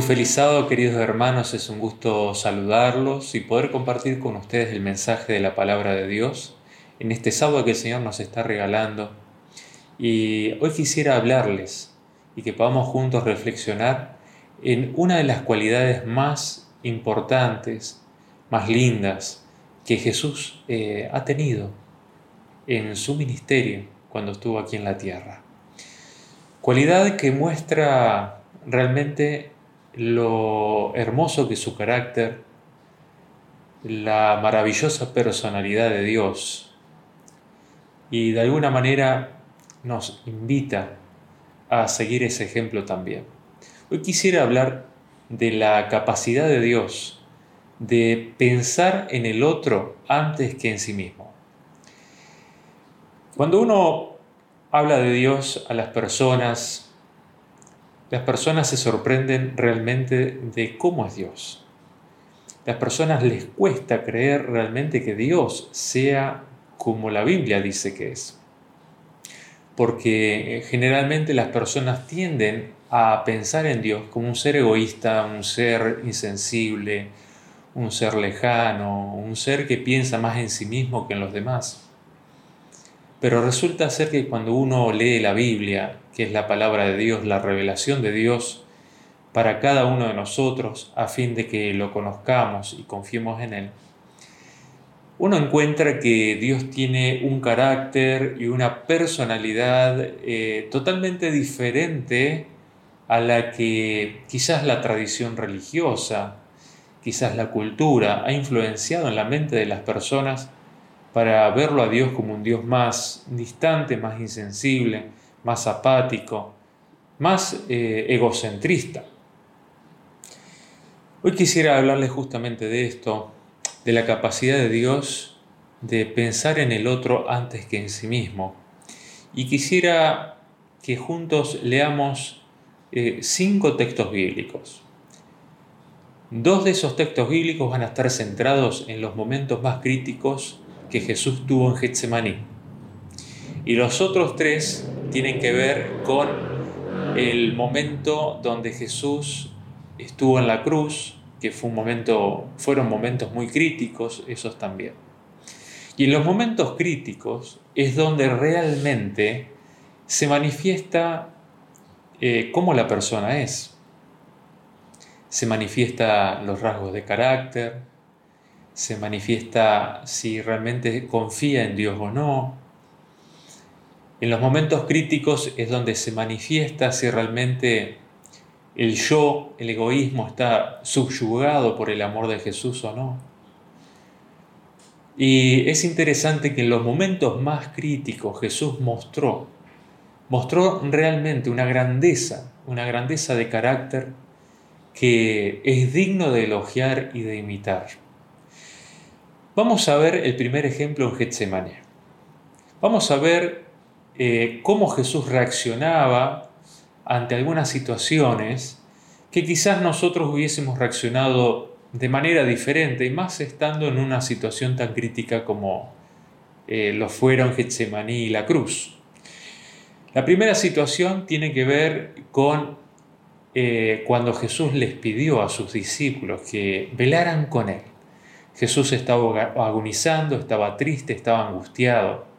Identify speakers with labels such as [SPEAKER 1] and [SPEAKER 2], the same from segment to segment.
[SPEAKER 1] Muy feliz queridos hermanos, es un gusto saludarlos y poder compartir con ustedes el mensaje de la palabra de Dios en este sábado que el Señor nos está regalando. Y hoy quisiera hablarles y que podamos juntos reflexionar en una de las cualidades más importantes, más lindas que Jesús eh, ha tenido en su ministerio cuando estuvo aquí en la tierra. Cualidad que muestra realmente lo hermoso que es su carácter, la maravillosa personalidad de Dios y de alguna manera nos invita a seguir ese ejemplo también. Hoy quisiera hablar de la capacidad de Dios de pensar en el otro antes que en sí mismo. Cuando uno habla de Dios a las personas, las personas se sorprenden realmente de cómo es Dios. Las personas les cuesta creer realmente que Dios sea como la Biblia dice que es. Porque eh, generalmente las personas tienden a pensar en Dios como un ser egoísta, un ser insensible, un ser lejano, un ser que piensa más en sí mismo que en los demás. Pero resulta ser que cuando uno lee la Biblia, que es la palabra de Dios, la revelación de Dios para cada uno de nosotros, a fin de que lo conozcamos y confiemos en Él, uno encuentra que Dios tiene un carácter y una personalidad eh, totalmente diferente a la que quizás la tradición religiosa, quizás la cultura ha influenciado en la mente de las personas para verlo a Dios como un Dios más distante, más insensible, más apático, más eh, egocentrista. Hoy quisiera hablarles justamente de esto, de la capacidad de Dios de pensar en el otro antes que en sí mismo. Y quisiera que juntos leamos eh, cinco textos bíblicos. Dos de esos textos bíblicos van a estar centrados en los momentos más críticos que Jesús tuvo en Getsemaní. Y los otros tres tienen que ver con el momento donde Jesús estuvo en la cruz, que fue un momento, fueron momentos muy críticos, esos también. Y en los momentos críticos es donde realmente se manifiesta eh, cómo la persona es. Se manifiesta los rasgos de carácter, se manifiesta si realmente confía en Dios o no. En los momentos críticos es donde se manifiesta si realmente el yo, el egoísmo está subyugado por el amor de Jesús o no. Y es interesante que en los momentos más críticos Jesús mostró, mostró realmente una grandeza, una grandeza de carácter que es digno de elogiar y de imitar. Vamos a ver el primer ejemplo en Getsemaní. Vamos a ver eh, cómo Jesús reaccionaba ante algunas situaciones que quizás nosotros hubiésemos reaccionado de manera diferente y más estando en una situación tan crítica como eh, lo fueron Getsemaní y la cruz. La primera situación tiene que ver con eh, cuando Jesús les pidió a sus discípulos que velaran con Él. Jesús estaba agonizando, estaba triste, estaba angustiado,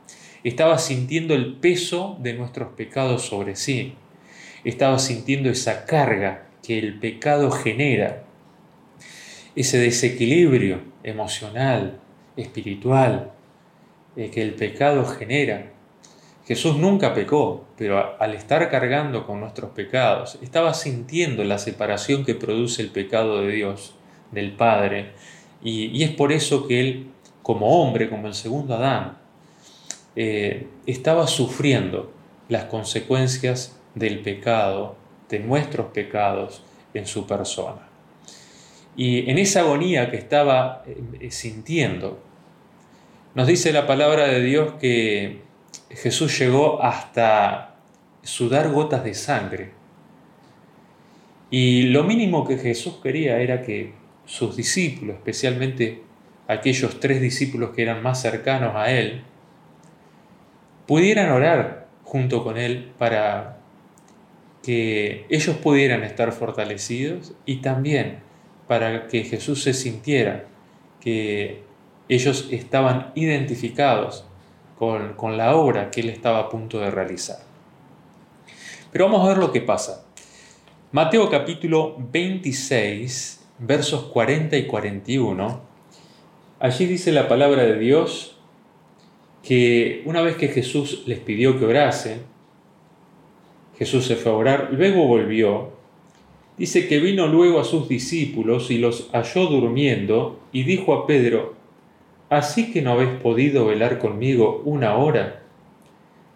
[SPEAKER 1] estaba sintiendo el peso de nuestros pecados sobre sí, estaba sintiendo esa carga que el pecado genera, ese desequilibrio emocional, espiritual, eh, que el pecado genera. Jesús nunca pecó, pero al estar cargando con nuestros pecados, estaba sintiendo la separación que produce el pecado de Dios, del Padre, y, es por eso que él, como hombre, como el segundo Adán, eh, estaba sufriendo las consecuencias del pecado, de nuestros pecados en su persona. Y en esa agonía que estaba eh, sintiendo, nos dice la palabra de Dios que Jesús llegó hasta sudar gotas de sangre. Y lo mínimo que Jesús quería era que sus discípulos, especialmente aquellos tres discípulos que eran más cercanos a Él, pudieran orar junto con Él para que ellos pudieran estar fortalecidos y también para que Jesús se sintiera que ellos estaban identificados con, con la obra que él estaba a punto de realizar. Pero vamos a ver lo que pasa. Mateo capítulo 26, versos 40 y 41. Allí dice la palabra de Dios que una vez que Jesús les pidió que orasen, Jesús se fue a orar, luego volvió. Dice que vino luego a sus discípulos y los halló durmiendo y dijo a Pedro, ¿así que no habéis podido velar conmigo una hora?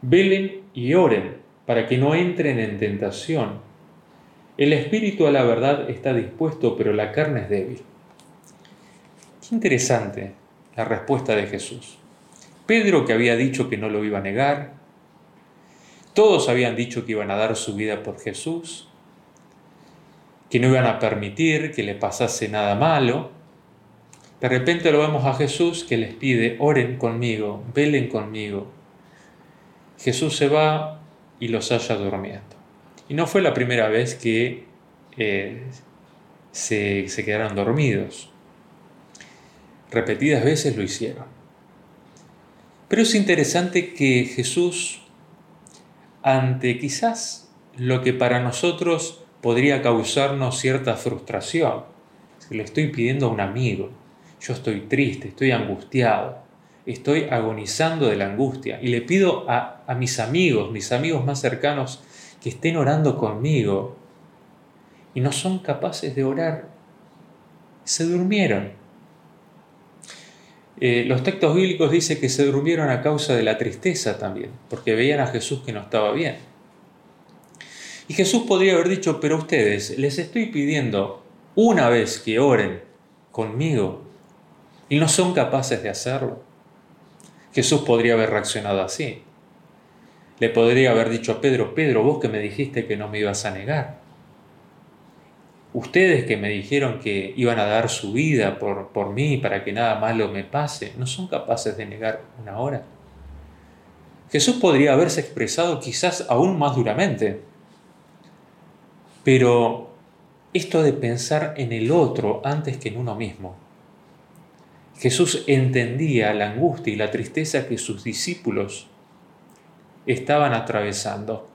[SPEAKER 1] Velen y oren para que no entren en tentación. El espíritu a la verdad está dispuesto, pero la carne es débil. Qué interesante la respuesta de Jesús. Pedro que había dicho que no lo iba a negar, todos habían dicho que iban a dar su vida por Jesús, que no iban a permitir que le pasase nada malo. De repente lo vemos a Jesús que les pide, oren conmigo, velen conmigo. Jesús se va y los halla durmiendo. Y no fue la primera vez que eh, se, se quedaron dormidos. Repetidas veces lo hicieron. Pero es interesante que Jesús ante quizás lo que para nosotros podría causarnos cierta frustración. Le estoy pidiendo a un amigo, yo estoy triste, estoy angustiado, estoy agonizando de la angustia y le pido a, a mis amigos, mis amigos más cercanos, que estén orando conmigo y no son capaces de orar, se durmieron. Eh, los textos bíblicos dicen que se durmieron a causa de la tristeza también, porque veían a Jesús que no estaba bien. Y Jesús podría haber dicho, pero ustedes, les estoy pidiendo una vez que oren conmigo y no son capaces de hacerlo. Jesús podría haber reaccionado así. Le podría haber dicho a Pedro, Pedro, vos que me dijiste que no me ibas a negar ustedes que me dijeron que iban a dar su vida por, por mí para que nada malo me pase, no son capaces de negar una hora. Jesús podría haberse expresado quizás aún más duramente, pero esto de pensar en el otro antes que en uno mismo. Jesús entendía la angustia y la tristeza que sus discípulos estaban atravesando.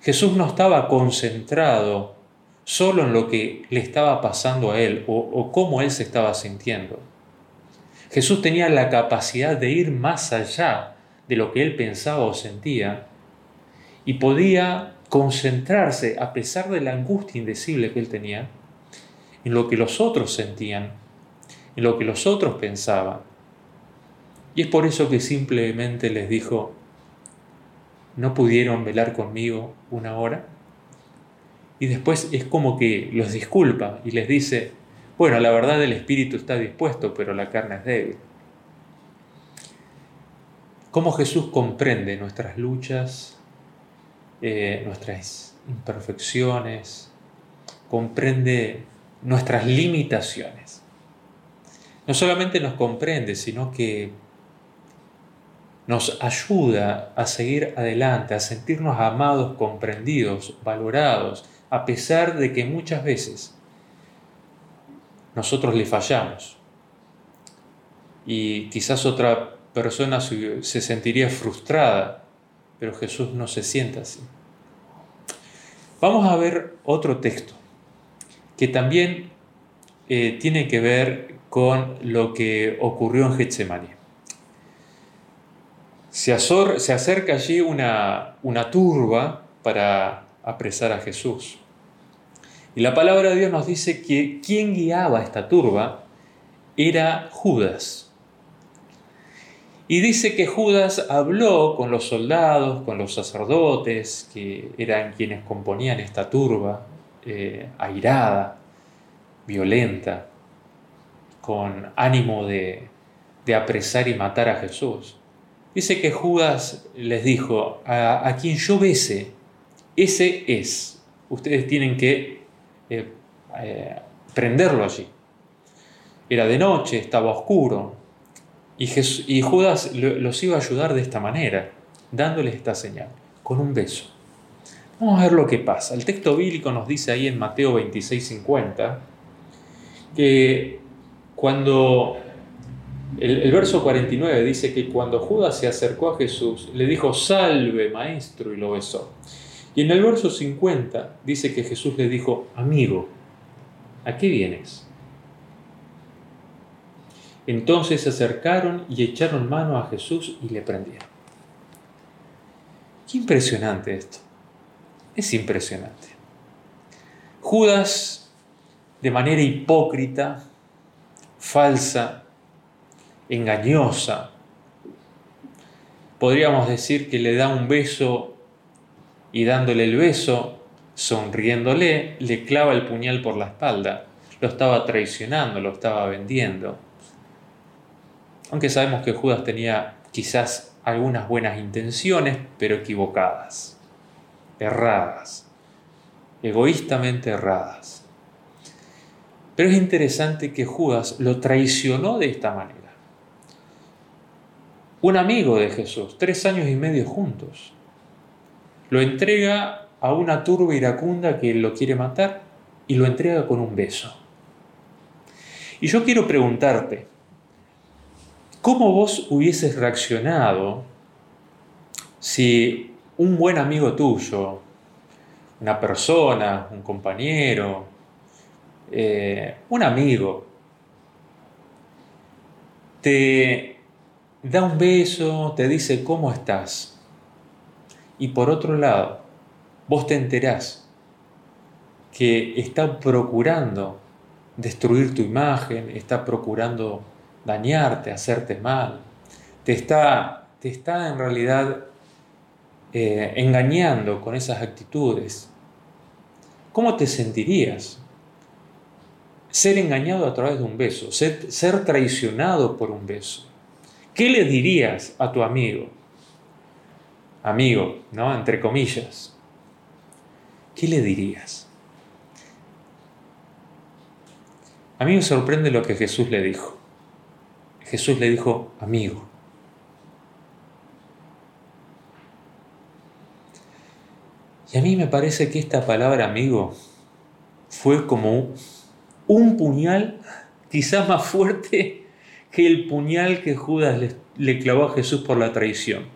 [SPEAKER 1] Jesús no estaba concentrado solo en lo que le estaba pasando a él o, cómo él se estaba sintiendo. Jesús tenía la capacidad de ir más allá de lo que él pensaba o sentía y podía concentrarse, a pesar de la angustia indecible que él tenía, en lo que los otros sentían, en lo que los otros pensaban. Y es por eso que simplemente les dijo, ¿no pudieron velar conmigo una hora? Y después es como que los disculpa y les dice, bueno, la verdad el espíritu está dispuesto, pero la carne es débil. Cómo Jesús comprende nuestras luchas, eh, nuestras imperfecciones, comprende nuestras limitaciones. No solamente nos comprende, sino que nos ayuda a seguir adelante, a sentirnos amados, comprendidos, valorados, a pesar de que muchas veces nosotros le fallamos. Y quizás otra persona se sentiría frustrada, pero Jesús no se sienta así. Vamos a ver otro texto que también eh, tiene que ver con lo que ocurrió en Getsemaní. Se, se acerca allí una, una turba para apresar a Jesús. Y la palabra de Dios nos dice que quien guiaba esta turba era Judas. Y dice que Judas habló con los soldados, con los sacerdotes, que eran quienes componían esta turba, eh, airada, violenta, con ánimo de, apresar y matar a Jesús. Dice que Judas les dijo, a, a quien yo bese, ese es. Ustedes tienen que eh, eh, prenderlo allí. Era de noche, estaba oscuro. Y, Judas los iba a ayudar de esta manera, dándoles esta señal, con un beso. Vamos a ver lo que pasa. El texto bíblico nos dice ahí en Mateo 26, 50, que cuando el, verso 49 dice que cuando Judas se acercó a Jesús, le dijo, salve maestro, y lo besó. Y en el verso 50 dice que Jesús le dijo, amigo, ¿a qué vienes? Entonces se acercaron y echaron mano a Jesús y le prendieron. Qué impresionante esto. Es impresionante. Judas, de manera hipócrita, falsa, engañosa, podríamos decir que le da un beso y dándole el beso, sonriéndole, le clava el puñal por la espalda. Lo estaba traicionando, lo estaba vendiendo. Aunque sabemos que Judas tenía quizás algunas buenas intenciones, pero equivocadas, erradas, egoístamente erradas. Pero es interesante que Judas lo traicionó de esta manera. Un amigo de Jesús, tres años y medio juntos, lo entrega a una turba iracunda que lo quiere matar y lo entrega con un beso. Y yo quiero preguntarte, ¿cómo vos hubieses reaccionado si un buen amigo tuyo, una persona, un compañero, eh, un amigo, te da un beso, te dice cómo estás? Y por otro lado, vos te enterás que está procurando destruir tu imagen, está procurando dañarte, hacerte mal, te está, te está en realidad eh, engañando con esas actitudes. ¿Cómo te sentirías? Ser engañado a través de un beso, ser, ser traicionado por un beso. ¿Qué le dirías a tu amigo? Amigo, ¿no? Entre comillas, ¿qué le dirías? A mí me sorprende lo que Jesús le dijo. Jesús le dijo, amigo. Y a mí me parece que esta palabra amigo fue como un puñal quizás más fuerte que el puñal que Judas le, le clavó a Jesús por la traición.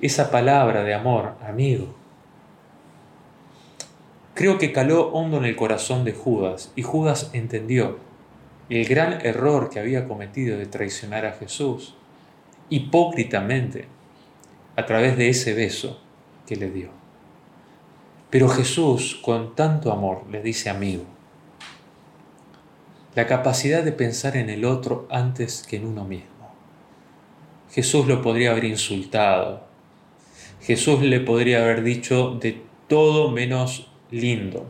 [SPEAKER 1] Esa palabra de amor, amigo. Creo que caló hondo en el corazón de Judas y Judas entendió el gran error que había cometido de traicionar a Jesús hipócritamente a través de ese beso que le dio. Pero Jesús, con tanto amor, le dice amigo. La capacidad de pensar en el otro antes que en uno mismo. Jesús lo podría haber insultado, Jesús le podría haber dicho de todo menos lindo.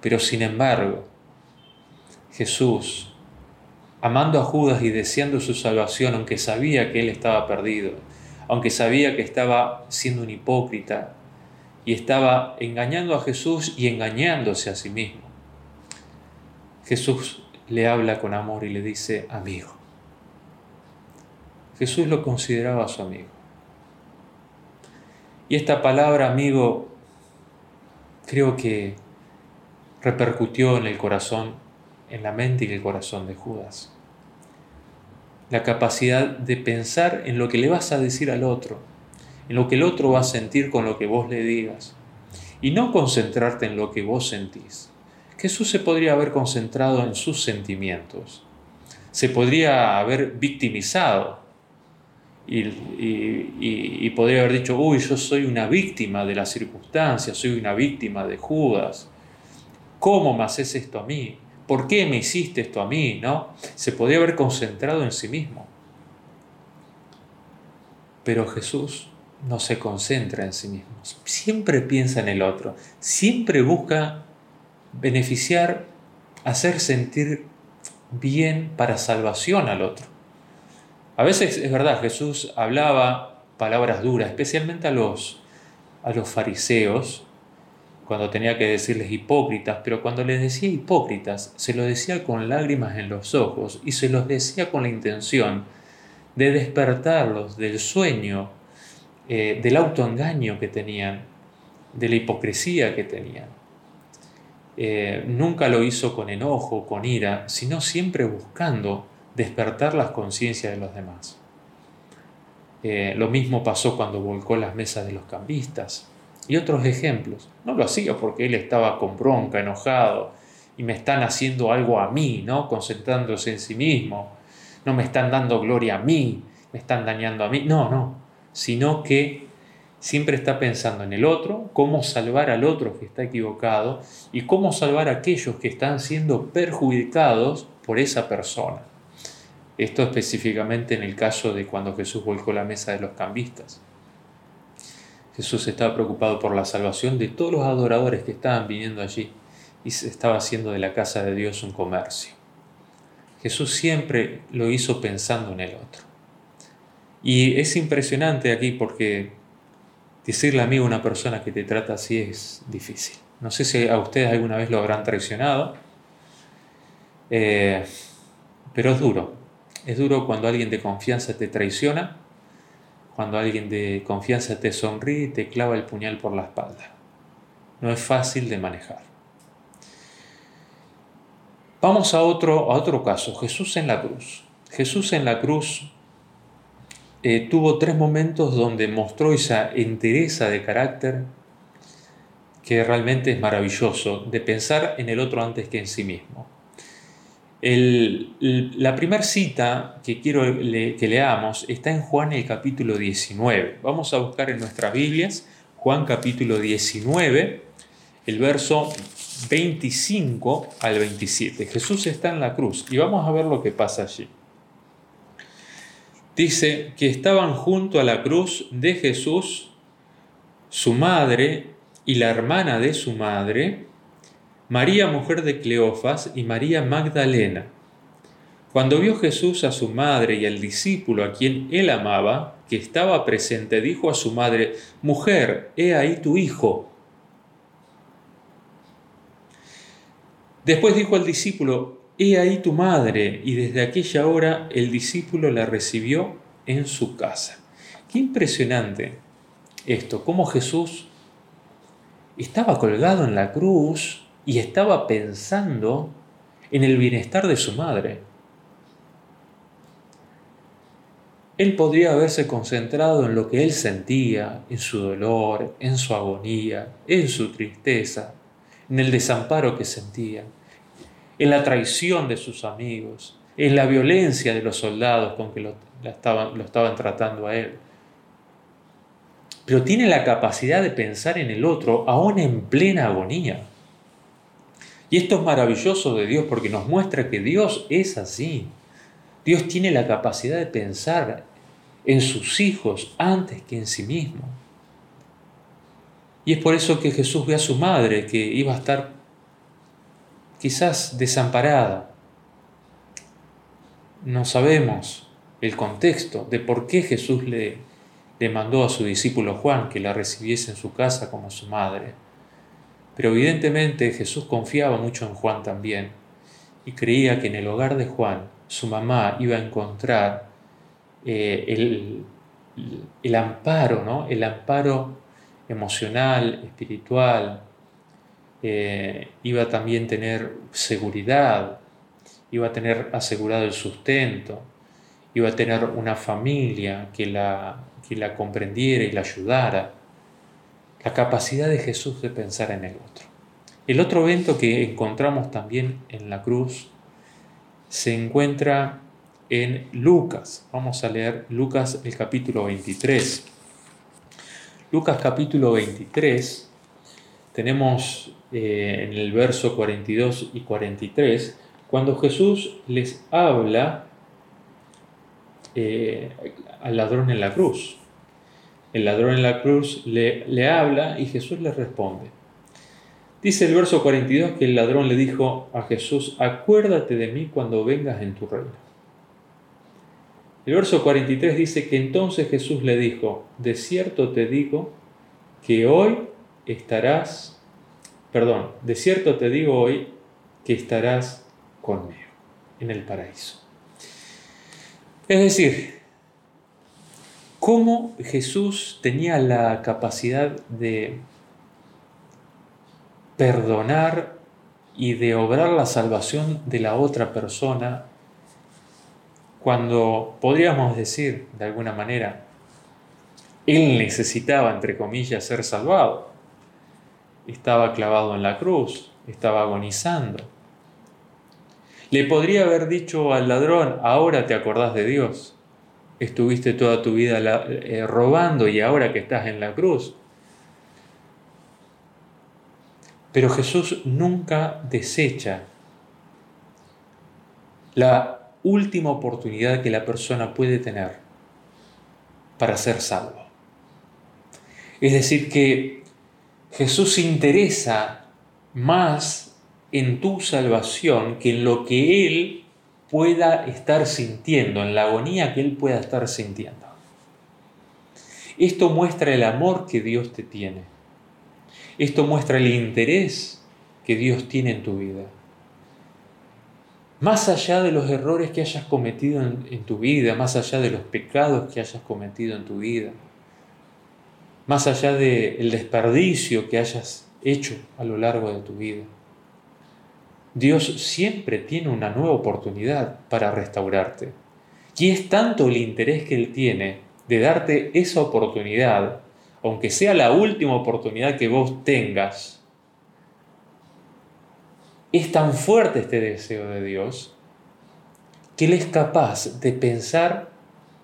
[SPEAKER 1] Pero sin embargo, Jesús, amando a Judas y deseando su salvación, aunque sabía que él estaba perdido, aunque sabía que estaba siendo un hipócrita y estaba engañando a Jesús y engañándose a sí mismo, Jesús le habla con amor y le dice, amigo. Jesús lo consideraba su amigo. Y esta palabra, amigo, creo que repercutió en el corazón, en la mente y el corazón de Judas. La capacidad de pensar en lo que le vas a decir al otro, en lo que el otro va a sentir con lo que vos le digas, y no concentrarte en lo que vos sentís. Jesús se podría haber concentrado en sus sentimientos, se podría haber victimizado y, podría haber dicho, uy, yo soy una víctima de las circunstancias, soy una víctima de Judas. ¿Cómo me haces esto a mí? ¿Por qué me hiciste esto a mí? ¿No? Se podría haber concentrado en sí mismo. Pero Jesús no se concentra en sí mismo. Siempre piensa en el otro. Siempre busca beneficiar, hacer sentir bien para salvación al otro. A veces es verdad, Jesús hablaba palabras duras, especialmente a los, a los fariseos, cuando tenía que decirles hipócritas, pero cuando les decía hipócritas, se lo decía con lágrimas en los ojos y se los decía con la intención de despertarlos del sueño eh, del autoengaño que tenían, de la hipocresía que tenían. Eh, nunca lo hizo con enojo, con ira, sino siempre buscando despertar las conciencias de los demás. Eh, lo mismo pasó cuando volcó las mesas de los cambistas y otros ejemplos. No lo hacía porque él estaba con bronca, enojado, y me están haciendo algo a mí, ¿no? Concentrándose en sí mismo. No me están dando gloria a mí, me están dañando a mí. No, no. Sino que siempre está pensando en el otro, cómo salvar al otro que está equivocado y cómo salvar a aquellos que están siendo perjudicados por esa persona. Esto específicamente en el caso de cuando Jesús volcó la mesa de los cambistas. Jesús estaba preocupado por la salvación de todos los adoradores que estaban viniendo allí y se estaba haciendo de la casa de Dios un comercio. Jesús siempre lo hizo pensando en el otro. Y es impresionante aquí porque decirle a mí a una persona que te trata así es difícil. No sé si a ustedes alguna vez lo habrán traicionado, eh, pero es duro. Es duro cuando alguien de confianza te traiciona, cuando alguien de confianza te sonríe y te clava el puñal por la espalda. No es fácil de manejar. Vamos a otro, a otro caso, Jesús en la cruz. Jesús en la cruz eh, tuvo tres momentos donde mostró esa entereza de carácter que realmente es maravilloso, de pensar en el otro antes que en sí mismo. La primera cita que quiero que leamos está en Juan el capítulo 19. Vamos a buscar en nuestras Biblias Juan capítulo 19, el verso 25 al 27. Jesús está en la cruz y vamos a ver lo que pasa allí. Dice que estaban junto a la cruz de Jesús su madre y la hermana de su madre, María mujer de Cleofas y María Magdalena. Cuando vio Jesús a su madre y al discípulo a quien él amaba, que estaba presente, dijo a su madre, Mujer, he ahí tu hijo. Después dijo al discípulo, He ahí tu madre, y desde aquella hora el discípulo la recibió en su casa. Qué impresionante esto, cómo Jesús estaba colgado en la cruz y estaba pensando en el bienestar de su madre. Él podría haberse concentrado en lo que él sentía, en su dolor, en su agonía, en su tristeza, en el desamparo que sentía, en la traición de sus amigos, en la violencia de los soldados con que lo, estaban, lo estaban tratando a él. Pero tiene la capacidad de pensar en el otro aún en plena agonía. Y esto es maravilloso de Dios porque nos muestra que Dios es así. Dios tiene la capacidad de pensar en sus hijos antes que en sí mismo. Y es por eso que Jesús ve a su madre que iba a estar quizás desamparada. No sabemos el contexto de por qué Jesús le, le mandó a su discípulo Juan que la recibiese en su casa como su madre. Pero evidentemente Jesús confiaba mucho en Juan también y creía que en el hogar de Juan su mamá iba a encontrar eh, el, el, amparo, ¿no? el amparo emocional, espiritual, eh, iba a también tener seguridad, iba a tener asegurado el sustento, iba a tener una familia que la, que la comprendiera y la ayudara. La capacidad de Jesús de pensar en el otro. El otro evento que encontramos también en la cruz se encuentra en Lucas. Vamos a leer Lucas el capítulo 23. Lucas capítulo 23, tenemos eh, en el verso 42 y 43, cuando Jesús les habla eh, al ladrón en la cruz. El ladrón en la cruz le, le habla y Jesús le responde. Dice el verso 42 que el ladrón le dijo a Jesús, acuérdate de mí cuando vengas en tu reino. El verso 43 dice que entonces Jesús le dijo, de cierto te digo que hoy estarás, perdón, de cierto te digo hoy que estarás conmigo en el paraíso. Es decir, cómo Jesús tenía la capacidad de perdonar y de obrar la salvación de la otra persona cuando podríamos decir, de alguna manera, él necesitaba, entre comillas, ser salvado. Estaba clavado en la cruz, estaba agonizando. Le podría haber dicho al ladrón, ahora te acordás de Dios. Estuviste toda tu vida eh, robando y ahora que estás en la cruz. Pero Jesús nunca desecha la última oportunidad que la persona puede tener para ser salvo. Es decir, que Jesús se interesa más en tu salvación que en lo que Él pueda estar sintiendo, en la agonía que Él pueda estar sintiendo. Esto muestra el amor que Dios te tiene. Esto muestra el interés que Dios tiene en tu vida. Más allá de los errores que hayas cometido en, tu vida, más allá de los pecados que hayas cometido en tu vida, más allá del desperdicio que hayas hecho a lo largo de tu vida. Dios siempre tiene una nueva oportunidad para restaurarte. Y es tanto el interés que Él tiene de darte esa oportunidad, aunque sea la última oportunidad que vos tengas. Es tan fuerte este deseo de Dios que Él es capaz de pensar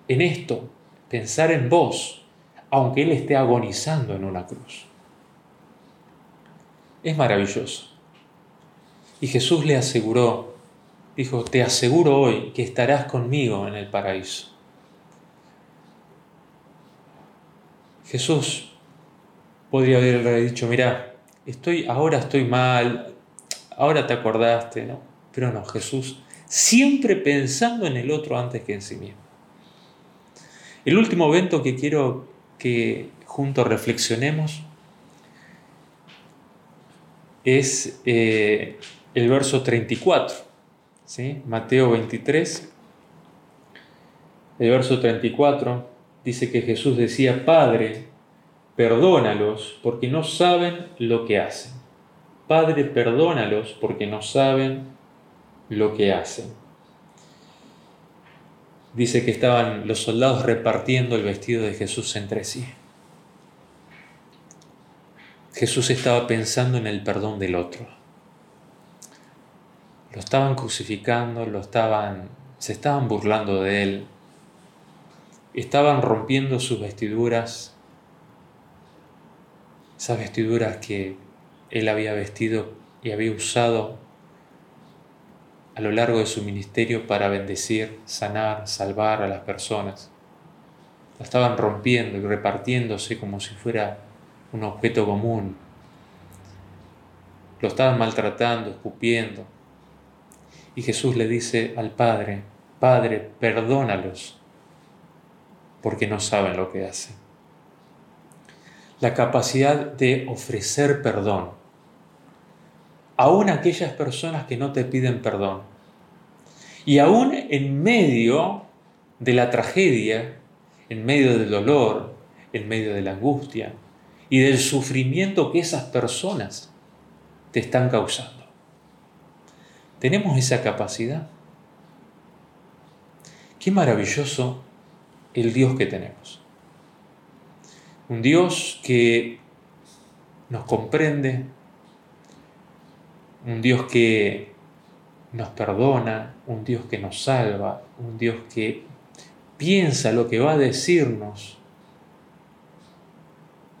[SPEAKER 1] en esto, pensar en vos, aunque Él esté agonizando en una cruz. Es maravilloso. Y Jesús le aseguró, dijo, te aseguro hoy que estarás conmigo en el paraíso. Jesús podría haberle dicho, mira, estoy, ahora estoy mal, ahora te acordaste, ¿no? Pero no, Jesús siempre pensando en el otro antes que en sí mismo. El último evento que quiero que juntos reflexionemos es eh, el verso 34, ¿sí? Mateo 23. El verso 34 dice que Jesús decía, Padre, perdónalos porque no saben lo que hacen. Padre, perdónalos porque no saben lo que hacen dice que estaban los soldados repartiendo el vestido de Jesús entre sí. Jesús estaba pensando en el perdón del otro. Lo estaban crucificando, lo estaban, se estaban burlando de él, estaban rompiendo sus vestiduras, esas vestiduras que él había vestido y había usado a lo largo de su ministerio para bendecir, sanar, salvar a las personas. La estaban rompiendo y repartiéndose como si fuera un objeto común. Lo estaban maltratando, escupiendo. Y Jesús le dice al Padre, Padre, perdónalos, porque no saben lo que hacen. La capacidad de ofrecer perdón aún aquellas personas que no te piden perdón. Y aún en medio de la tragedia, en medio del dolor, en medio de la angustia y del sufrimiento que esas personas te están causando. ¿Tenemos esa capacidad? Qué maravilloso el Dios que tenemos. Un Dios que nos comprende, un Dios que nos perdona, un Dios que nos salva, un Dios que piensa lo que va a decirnos,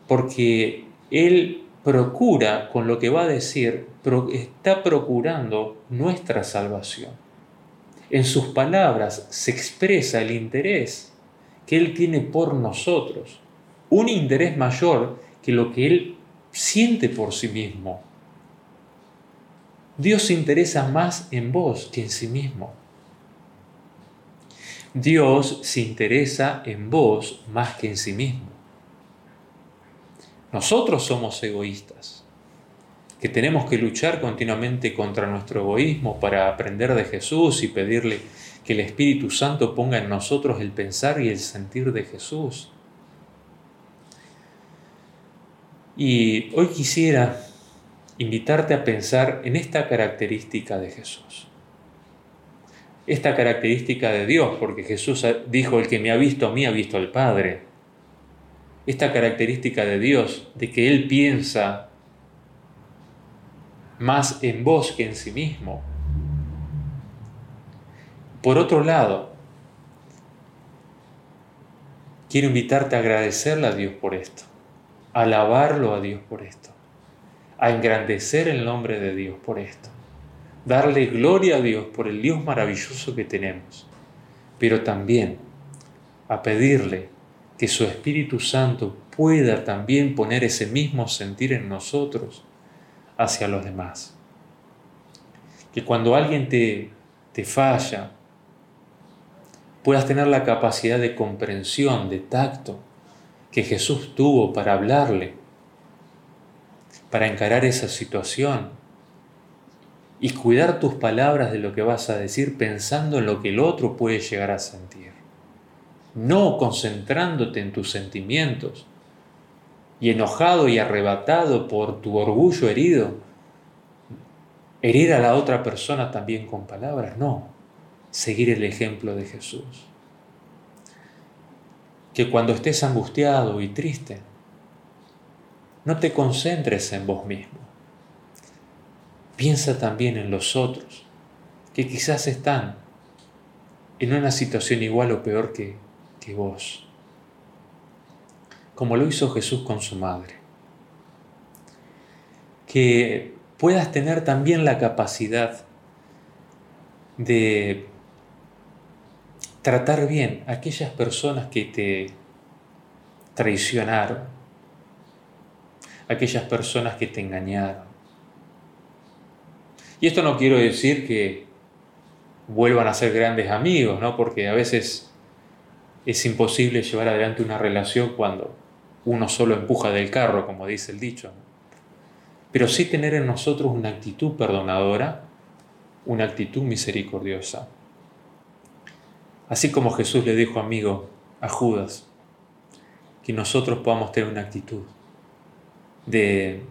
[SPEAKER 1] porque Él procura con lo que va a decir, está procurando nuestra salvación. En sus palabras se expresa el interés que Él tiene por nosotros, un interés mayor que lo que Él siente por sí mismo. Dios se interesa más en vos que en sí mismo. Dios se interesa en vos más que en sí mismo. Nosotros somos egoístas, que tenemos que luchar continuamente contra nuestro egoísmo para aprender de Jesús y pedirle que el Espíritu Santo ponga en nosotros el pensar y el sentir de Jesús. Y hoy quisiera invitarte a pensar en esta característica de Jesús. Esta característica de Dios, porque Jesús dijo, el que me ha visto a mí ha visto al Padre. Esta característica de Dios, de que Él piensa más en vos que en sí mismo. Por otro lado, quiero invitarte a agradecerle a Dios por esto, a alabarlo a Dios por esto, a engrandecer el nombre de Dios por esto, darle gloria a Dios por el Dios maravilloso que tenemos, pero también a pedirle que su Espíritu Santo pueda también poner ese mismo sentir en nosotros hacia los demás. Que cuando alguien te, te falla, puedas tener la capacidad de comprensión, de tacto, que Jesús tuvo para hablarle, para encarar esa situación y cuidar tus palabras de lo que vas a decir pensando en lo que el otro puede llegar a sentir, no concentrándote en tus sentimientos, y enojado y arrebatado por tu orgullo herido, herir a la otra persona también con palabras, no, seguir el ejemplo de Jesús. Que cuando estés angustiado y triste, no te concentres en vos mismo. Piensa también en los otros, que quizás están en una situación igual o peor que, vos como lo hizo Jesús con su madre. Que puedas tener también la capacidad de tratar bien aquellas personas que te traicionaron, aquellas personas que te engañaron. Y esto no quiero decir que vuelvan a ser grandes amigos, ¿no? Porque a veces es imposible llevar adelante una relación cuando uno solo empuja del carro, como dice el dicho. Pero sí tener en nosotros una actitud perdonadora, una actitud misericordiosa. Así como Jesús le dijo amigo a Judas, que nosotros podamos tener una actitud de,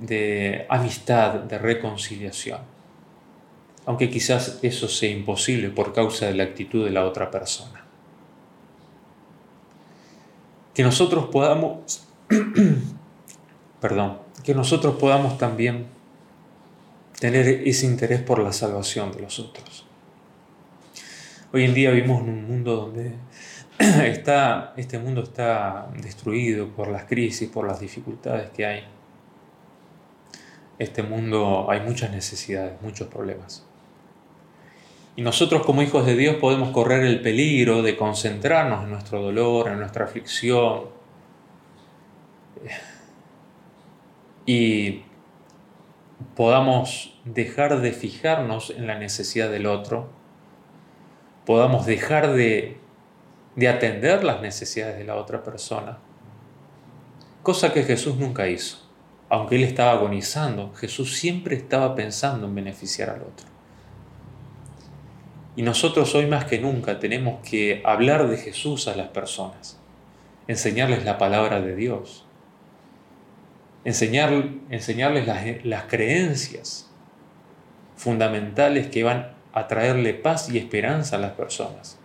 [SPEAKER 1] de amistad, de reconciliación. Aunque quizás eso sea imposible por causa de la actitud de la otra persona que nosotros podamos, perdón, que nosotros podamos también tener ese interés por la salvación de los otros. Hoy en día vivimos en un mundo donde está, este mundo está destruido por las crisis, por las dificultades que hay. Este mundo hay muchas necesidades, muchos problemas. Y nosotros como hijos de Dios podemos correr el peligro de concentrarnos en nuestro dolor, en nuestra aflicción. Y podamos dejar de fijarnos en la necesidad del otro, podamos dejar de, de atender las necesidades de la otra persona, cosa que Jesús nunca hizo. Aunque él estaba agonizando, Jesús siempre estaba pensando en beneficiar al otro. Y nosotros hoy más que nunca tenemos que hablar de Jesús a las personas, enseñarles la palabra de Dios, enseñar, enseñarles las, las creencias fundamentales que van a traerle paz y esperanza a las personas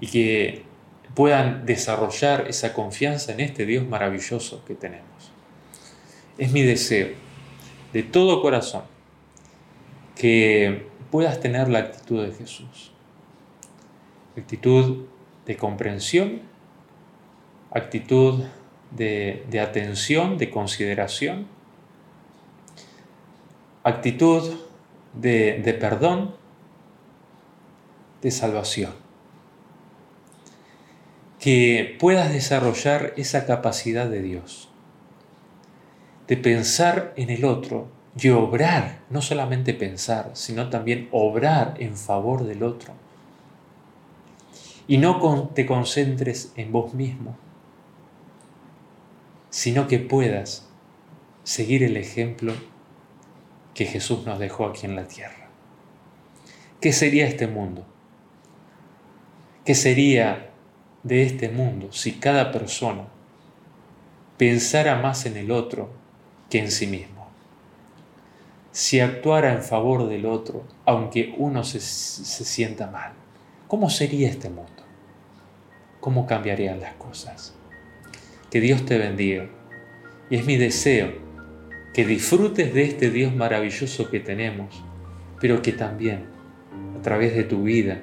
[SPEAKER 1] y que puedan desarrollar esa confianza en este Dios maravilloso que tenemos. Es mi deseo de todo corazón que puedas tener la actitud de Jesús. Actitud de comprensión, actitud de, atención, de consideración, actitud de, perdón, de salvación. Que puedas desarrollar esa capacidad de Dios, de pensar en el otro y obrar, no solamente pensar, sino también obrar en favor del otro. Y no te concentres en vos mismo, sino que puedas seguir el ejemplo que Jesús nos dejó aquí en la tierra. ¿Qué sería este mundo? ¿Qué sería de este mundo si cada persona pensara más en el otro que en sí mismo? Si actuara en favor del otro, aunque uno se, se sienta mal, ¿cómo sería este mundo? ¿Cómo cambiarían las cosas? Que Dios te bendiga. Y es mi deseo que disfrutes de este Dios maravilloso que tenemos, pero que también a través de tu vida,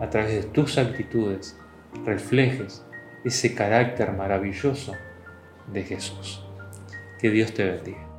[SPEAKER 1] a través de tus actitudes, reflejes ese carácter maravilloso de Jesús. Que Dios te bendiga.